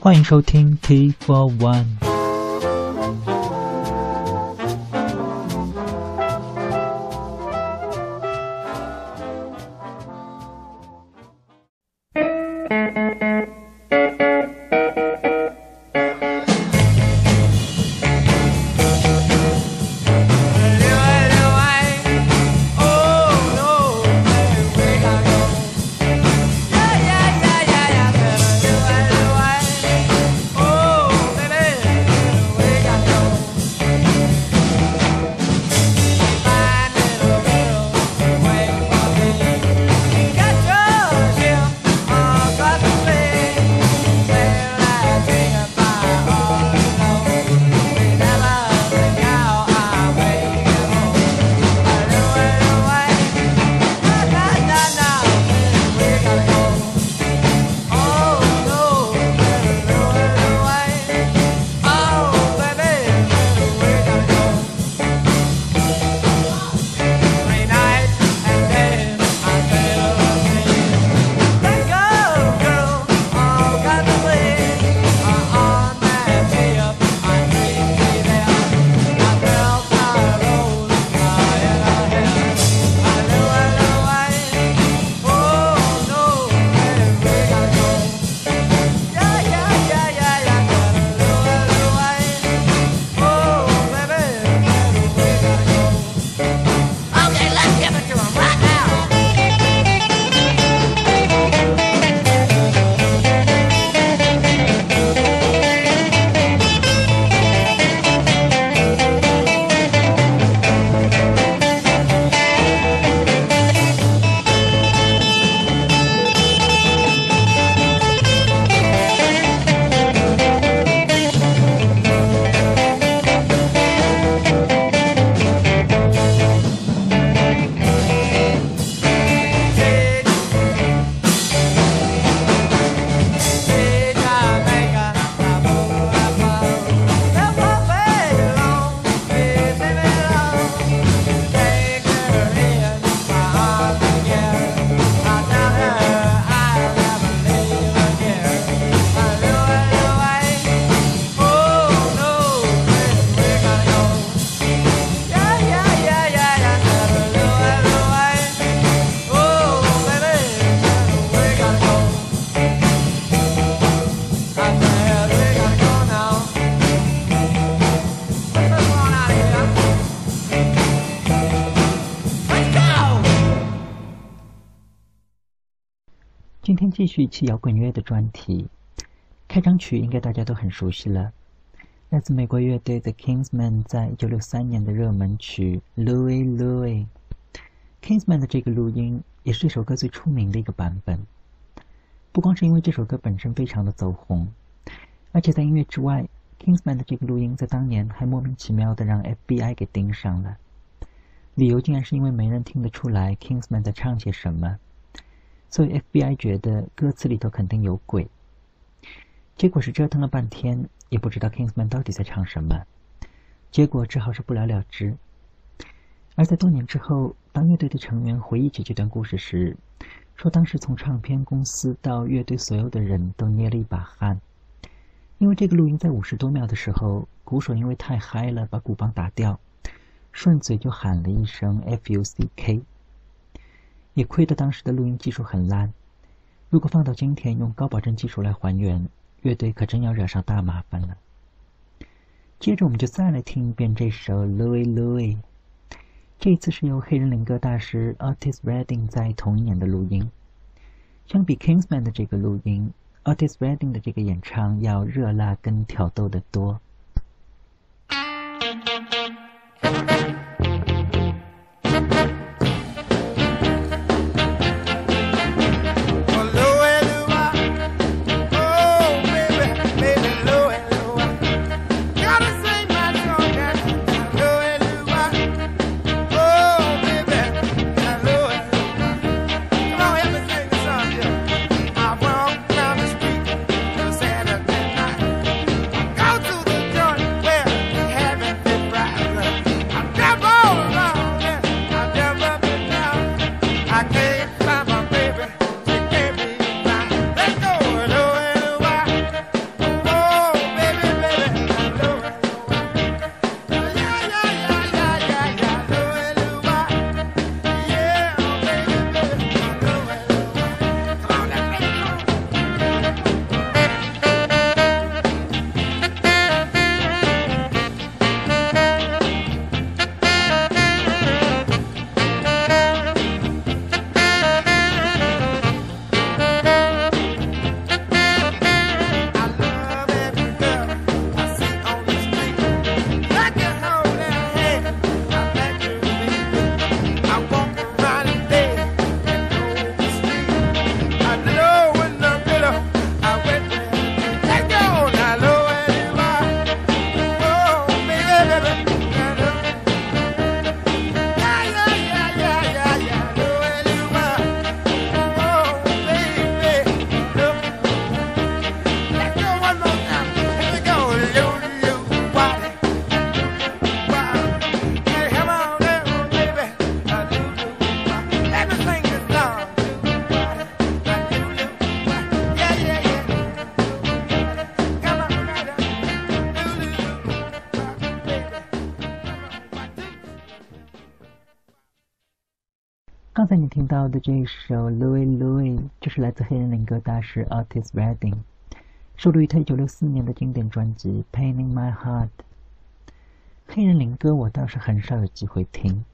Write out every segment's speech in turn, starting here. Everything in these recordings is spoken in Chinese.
欢迎收听 T for One。继续一期摇滚乐的专题，开场曲应该大家都很熟悉了，来自美国乐队 The Kingsmen 在1963年的热门曲《Louie Louie》。Kingsmen 的这个录音也是这首歌最出名的一个版本，不光是因为这首歌本身非常的走红，而且在音乐之外，Kingsmen 的这个录音在当年还莫名其妙的让 FBI 给盯上了，理由竟然是因为没人听得出来 Kingsmen 在唱些什么。所以 FBI 觉得歌词里头肯定有鬼，结果是折腾了半天，也不知道 Kingsman 到底在唱什么，结果只好是不了了之。而在多年之后，当乐队的成员回忆起这段故事时，说当时从唱片公司到乐队所有的人都捏了一把汗，因为这个录音在五十多秒的时候，鼓手因为太嗨了把鼓棒打掉，顺嘴就喊了一声 “F.U.C.K.”。也亏得当时的录音技术很烂，如果放到今天用高保真技术来还原，乐队可真要惹上大麻烦了。接着我们就再来听一遍这首《Louis Louis》，这次是由黑人灵歌大师 Otis Redding 在同一年的录音。相比 Kingsman 的这个录音，Otis Redding 的这个演唱要热辣跟挑逗的多。的这一首《Louis Louis》就是来自黑人灵歌大师 Otis Redding，收录于他一九六四年的经典专辑《Paining My Heart》。黑人灵歌我倒是很少有机会听，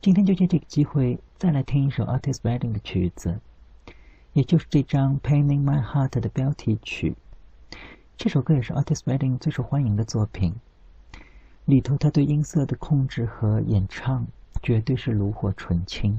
今天就借这个机会再来听一首 Otis Redding 的曲子，也就是这张《Paining My Heart》的标题曲。这首歌也是 Otis Redding 最受欢迎的作品，里头他对音色的控制和演唱绝对是炉火纯青。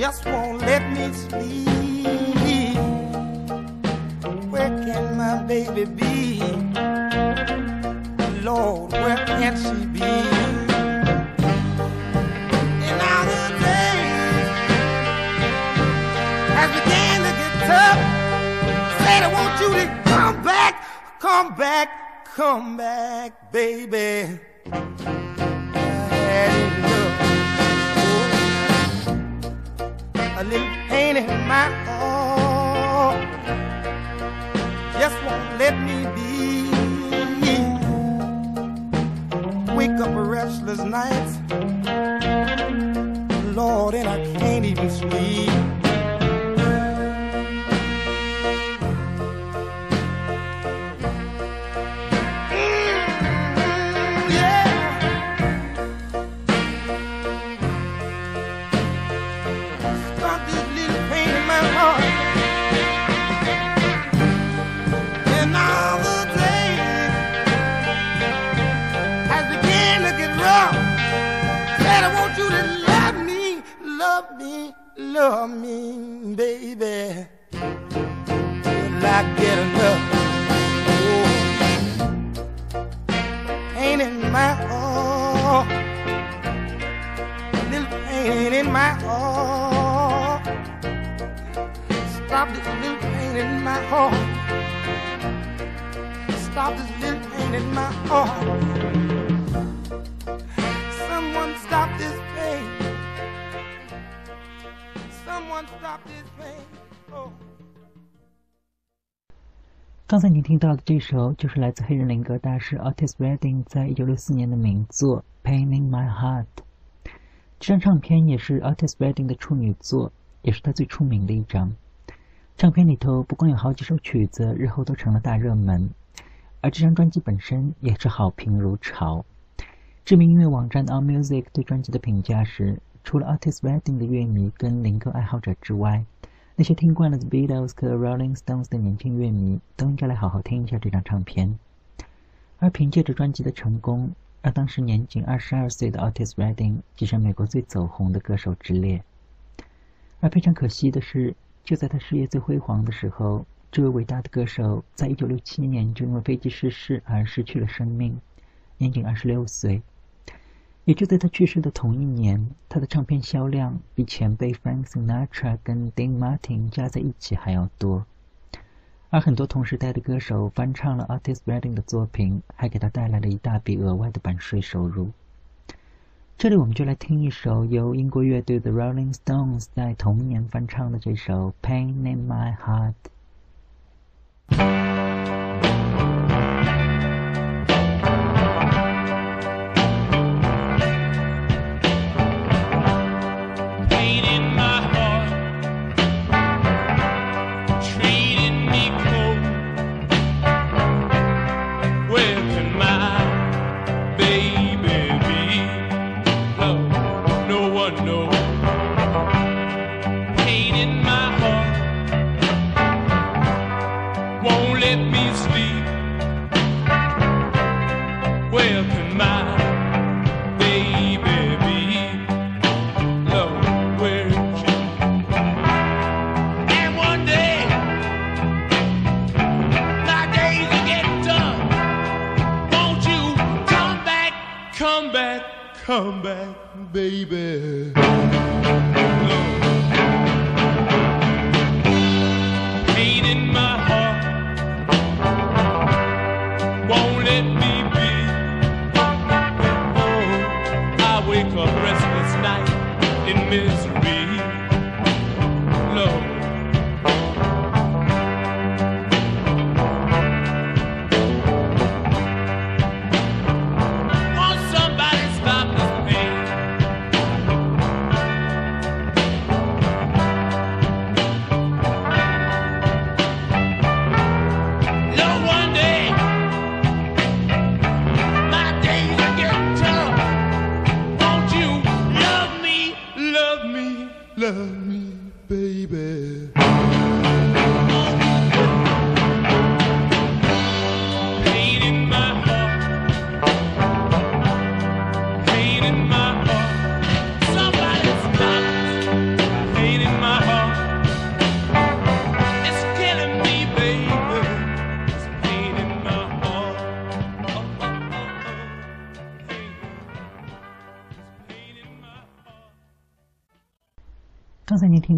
just won't let me sleep. Where can my baby be? Lord, where can she be? And now the days has began to get tough. Said I want you to come back, come back, come back, baby. A little pain in my heart just won't let me be. Wake up restless nights, Lord, and I can't even sleep. Love me, baby. Will I get enough? Oh, pain in my heart, little pain in my heart. Stop this little pain in my heart. Stop this little pain in my heart. 刚才您听到的这首就是来自黑人灵歌大师 Otis Redding 在一九六四年的名作《Pain in My Heart》。这张唱片也是 Otis Redding 的处女作，也是他最出名的一张。唱片里头不光有好几首曲子日后都成了大热门，而这张专辑本身也是好评如潮。知名音乐网站 AllMusic 对专辑的评价是。除了 Otis Redding 的乐迷跟灵歌爱好者之外，那些听惯了 The Beatles 和 Rolling Stones 的年轻乐迷都应该来好好听一下这张唱片。而凭借着专辑的成功，让当时年仅二十二岁的 Otis Redding 跻身美国最走红的歌手之列。而非常可惜的是，就在他事业最辉煌的时候，这位伟大的歌手在一九六七年就因为飞机失事而失去了生命，年仅二十六岁。也就在他去世的同一年，他的唱片销量比前辈 Frank Sinatra 跟 Dean Martin 加在一起还要多。而很多同时代的歌手翻唱了 Artis Redding 的作品，还给他带来了一大笔额外的版税收入。这里我们就来听一首由英国乐队 The Rolling Stones 在同年翻唱的这首《Pain in My Heart》。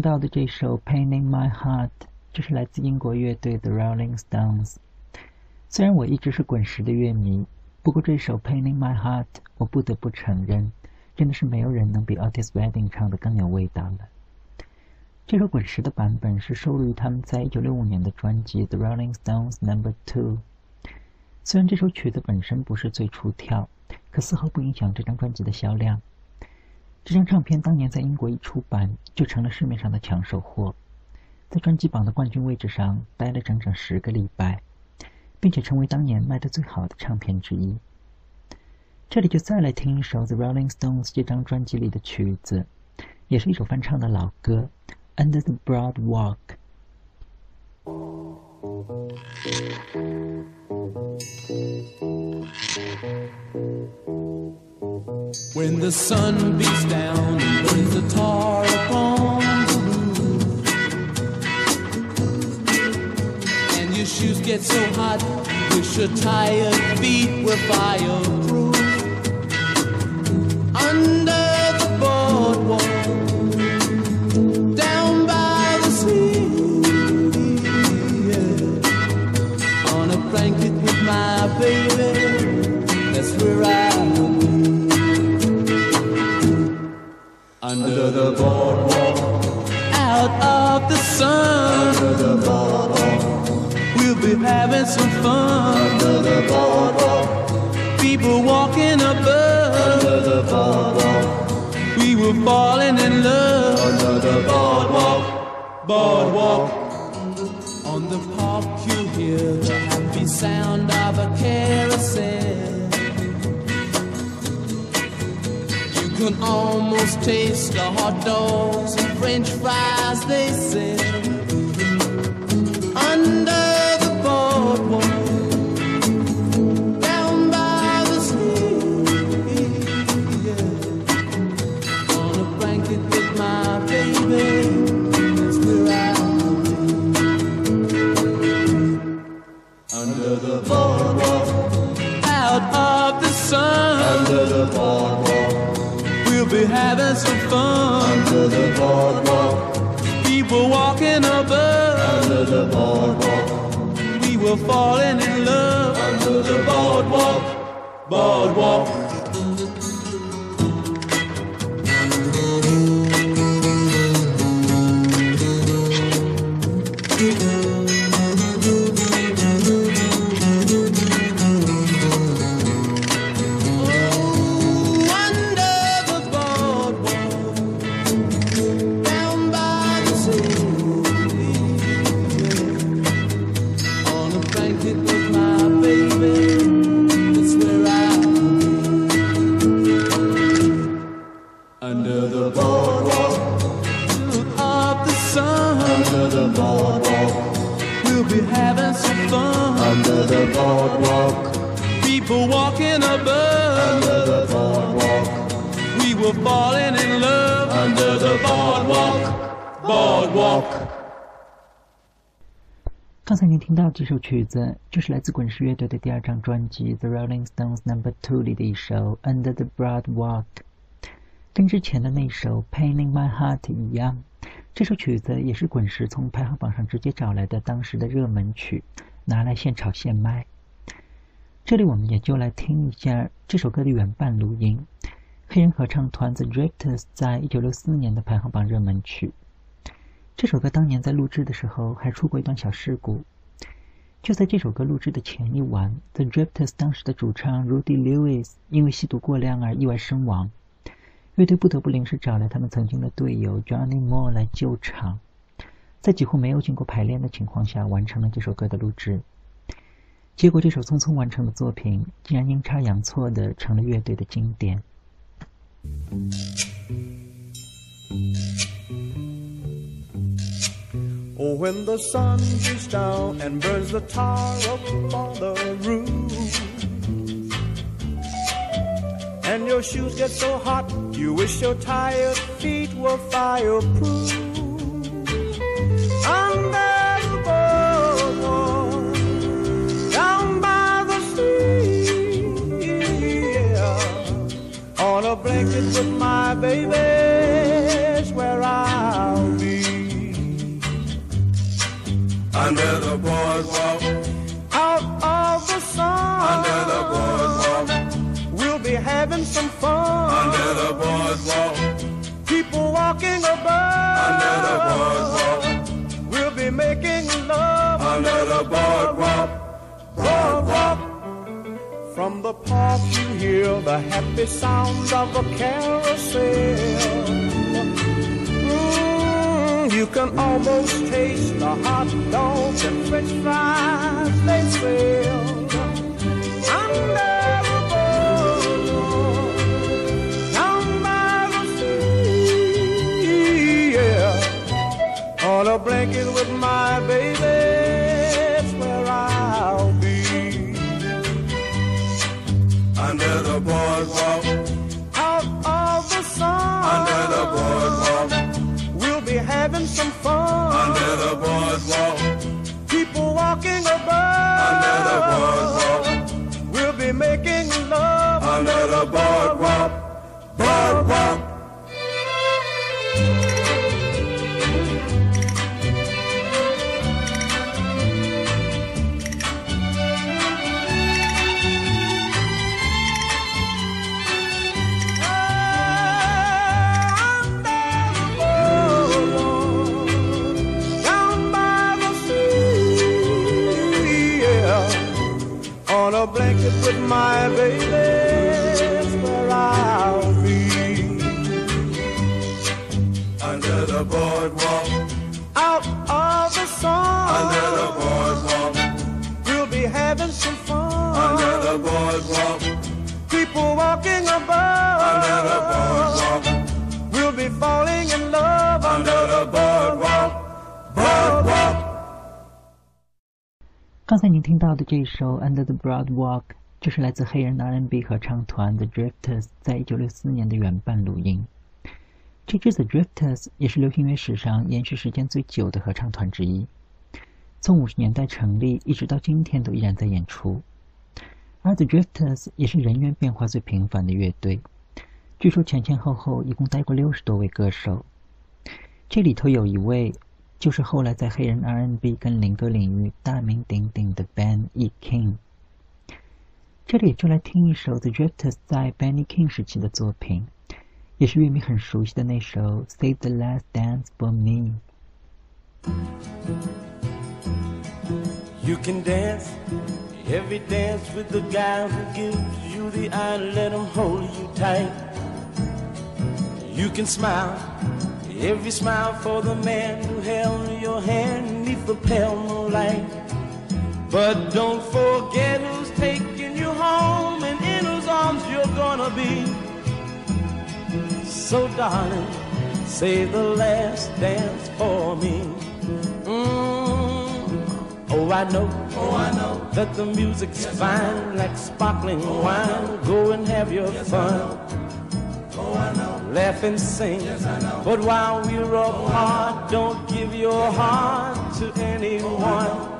到的这首《Painting My Heart》，这是来自英国乐队 The Rolling Stones。虽然我一直是滚石的乐迷，不过这首《Painting My Heart》，我不得不承认，真的是没有人能比 Otis Redding 唱的更有味道了。这首滚石的版本是收录于他们在1965年的专辑《The Rolling Stones Number Two》。虽然这首曲子本身不是最出挑，可丝毫不影响这张专辑的销量。这张唱片当年在英国一出版，就成了市面上的抢手货，在专辑榜的冠军位置上待了整整十个礼拜，并且成为当年卖的最好的唱片之一。这里就再来听一首 The Rolling Stones 这张专辑里的曲子，也是一首翻唱的老歌《Under the Broad Walk》。When the sun beats down and burns the tar upon the roof, and your shoes get so hot, you wish your tired feet were fireproof. Under be having some fun under the boardwalk. People walking above under the boardwalk. We were falling in love under the boardwalk, boardwalk. Falling in love. Under the broad walk，刚才您听到这首曲子，就是来自滚石乐队的第二张专辑《The Rolling Stones Number Two》里的一首《Under the Broad Walk》，跟之前的那首《Paining My Heart》一样，这首曲子也是滚石从排行榜上直接找来的当时的热门曲，拿来现炒现卖。这里我们也就来听一下这首歌的原版录音，黑人合唱团 The Drifters 在一九六四年的排行榜热门曲。这首歌当年在录制的时候还出过一段小事故。就在这首歌录制的前一晚，The Drifters 当时的主唱 Rudy Lewis 因为吸毒过量而意外身亡，乐队不得不临时找来他们曾经的队友 Johnny Moore 来救场，在几乎没有经过排练的情况下完成了这首歌的录制。结果，这首匆匆完成的作品竟然阴差阳错的成了乐队的经典。Oh, when the sun beats down and burns the tar up on the roof, and your shoes get so hot, you wish your tired feet were fireproof. On with my baby's where I'll be. Under the boardwalk, out of the sun. under the boardwalk, We'll be having some fun. under the boardwalk, People walking above. under the boardwalk, We'll be making love under the boardwalk. From the park you hear the happy sounds of a carousel. Mm, you can almost taste the hot dogs and french fries they sell. Under the down by the sea. On a blanket under the boardwalk, People walking above, under the boardwalk, we'll be falling in love under the boardwalk, boardwalk. 刚才您听到的这首《Under the Broad Walk》就是来自黑人 R&B 合唱团 The Drifters 在一九六四年的原版录音。这支 The Drifters 也是流行乐史上延续时间最久的合唱团之一，从五十年代成立一直到今天都依然在演出。而 The Drifters 也是人员变化最频繁的乐队，据说前前后后一共带过六十多位歌手，这里头有一位就是后来在黑人 R&B 跟灵歌领域大名鼎鼎的 Ben E. King。这里就来听一首 The Drifters 在 Ben E. King 时期的作品，也是乐迷很熟悉的那首《Save the Last Dance for Me》。You can dance every dance with the guy who gives you the eye, let him hold you tight. You can smile every smile for the man who held your hand neath the pale moonlight. But don't forget who's taking you home and in whose arms you're gonna be. So darling, say the last dance for me. Mm. Oh, I know. Oh, I know. That the music's yes, fine, like sparkling oh, wine. Go and have your yes, fun. Oh, I know. Laugh and sing. Yes, I know. But while we're oh, apart, oh, don't give your heart to anyone. Oh,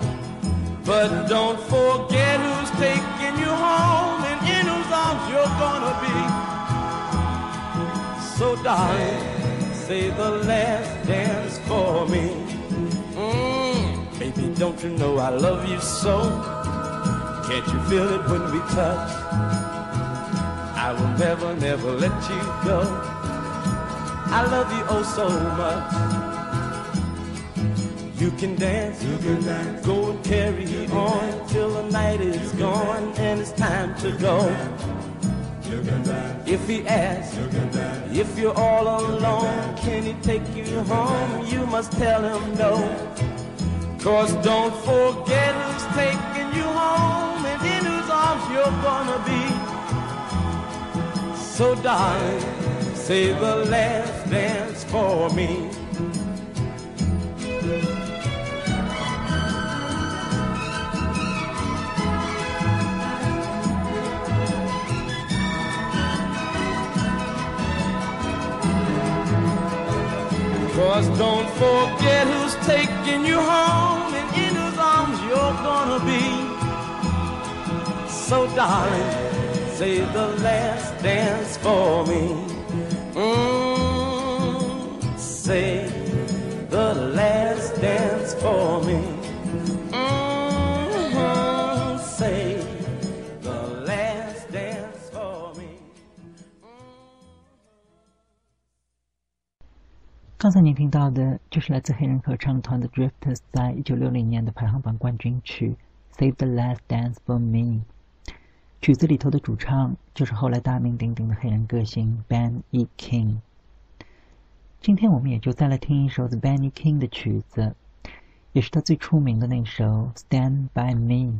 but don't forget who's taking you home and in whose arms you're gonna be. So, darling, say the last dance for me. Mm, baby, don't you know I love you so? Can't you feel it when we touch? I will never, never let you go. I love you oh so much. You can dance, you can dance. Go and carry on till the night is gone and it's time to go. If he asks, if you're all alone, can he take you home? You must tell him no. Cause don't forget who's taking you home and in whose arms you're gonna be. So darling, say the last dance for me. Cause don't forget who's taking you home and in whose arms you're gonna be. So darling, say the last dance for me. Mm, say the last dance for me. 刚才您听到的就是来自黑人合唱团的 Drifters 在一九六零年的排行榜冠军曲《Save the Last Dance for Me》。曲子里头的主唱就是后来大名鼎鼎的黑人歌星 Ben E. King。今天我们也就再来听一首 The Ben E. King 的曲子，也是他最出名的那首《Stand by Me》。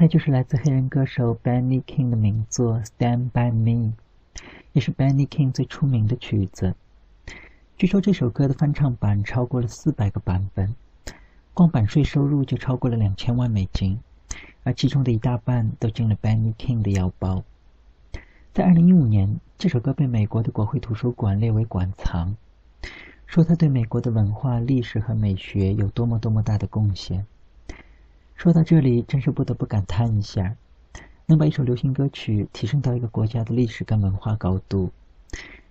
才就是来自黑人歌手 Benny King 的名作《Stand by Me》。也是 Benny King 最出名的曲子。据说这首歌的翻唱版超过了四百个版本，光版税收入就超过了两千万美金，而其中的一大半都进了 Benny King 的腰包。在二零一五年，这首歌被美国的国会图书馆列为馆藏，说它对美国的文化、历史和美学有多么多么大的贡献。说到这里，真是不得不感叹一下，能把一首流行歌曲提升到一个国家的历史跟文化高度，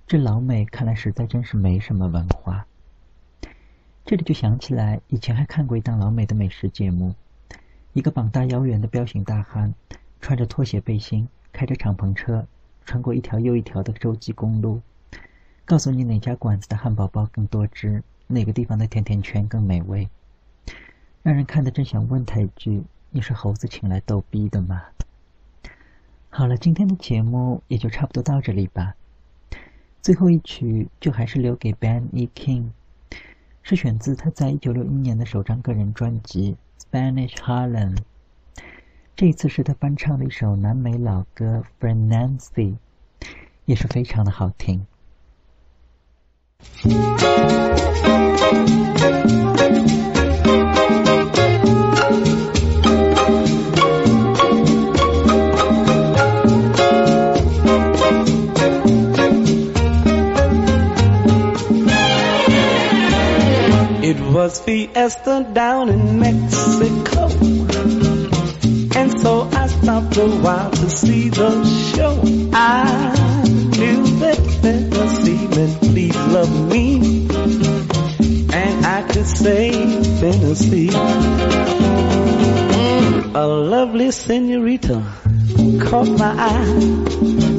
这老美看来实在真是没什么文化。这里就想起来，以前还看过一档老美的美食节目，一个膀大腰圆的彪形大汉，穿着拖鞋背心，开着敞篷车，穿过一条又一条的洲际公路，告诉你哪家馆子的汉堡包更多汁，哪个地方的甜甜圈更美味。让人看得真想问他一句：“你是猴子请来逗逼的吗？”好了，今天的节目也就差不多到这里吧。最后一曲就还是留给 Ben E. King，是选自他在一九六一年的首张个人专辑《Spanish Harlem》。这一次是他翻唱的一首南美老歌《For Nancy》，也是非常的好听。Was fiesta down in Mexico. And so I stopped a while to see the show. I knew that Tennessee meant please love me. And I could say Tennessee. A lovely senorita caught my eye.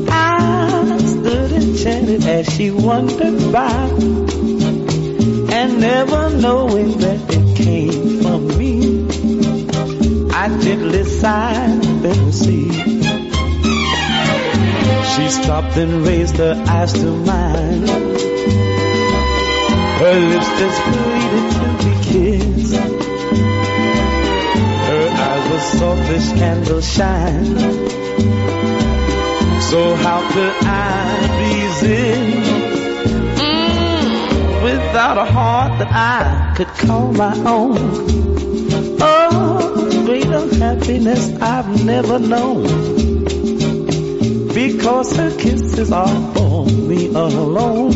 I stood enchanted as she wandered by and never knowing that it came from me. I gently sighed see. She stopped and raised her eyes to mine. Her lips just pleaded to be kissed. Her eyes were soft as candle shine. So how could I resist? Without a heart that I could call my own. Oh, greater happiness I've never known. Because her kisses are for me alone.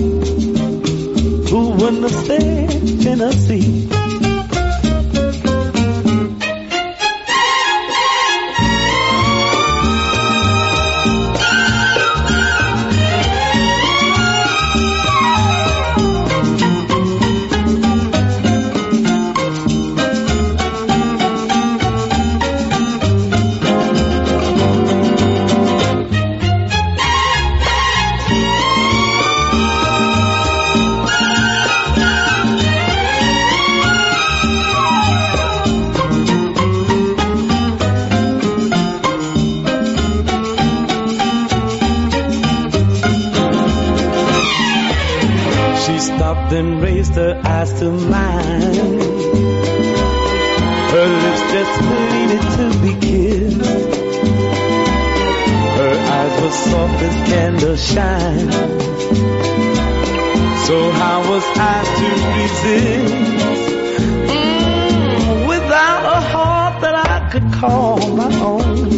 Who wouldn't have said Tennessee? To mine. Her lips just pleaded to be kissed. Her eyes were soft as candle shine. So how was I to resist? Mm, without a heart that I could call my own.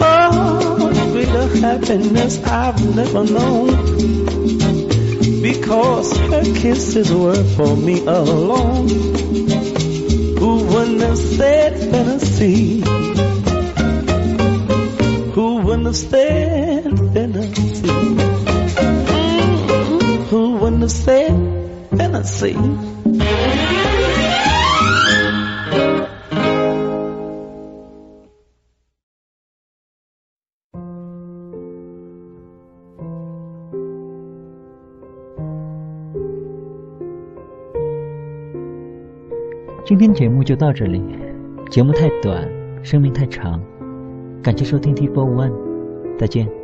Oh, greater happiness I've never known because her kisses were for me alone. Who wouldn't have said Tennessee? Who wouldn't have said Tennessee? Mm, Who wouldn't have said Tennessee?《今天节目就到这里，节目太短，生命太长，感谢收听 T Four One，再见。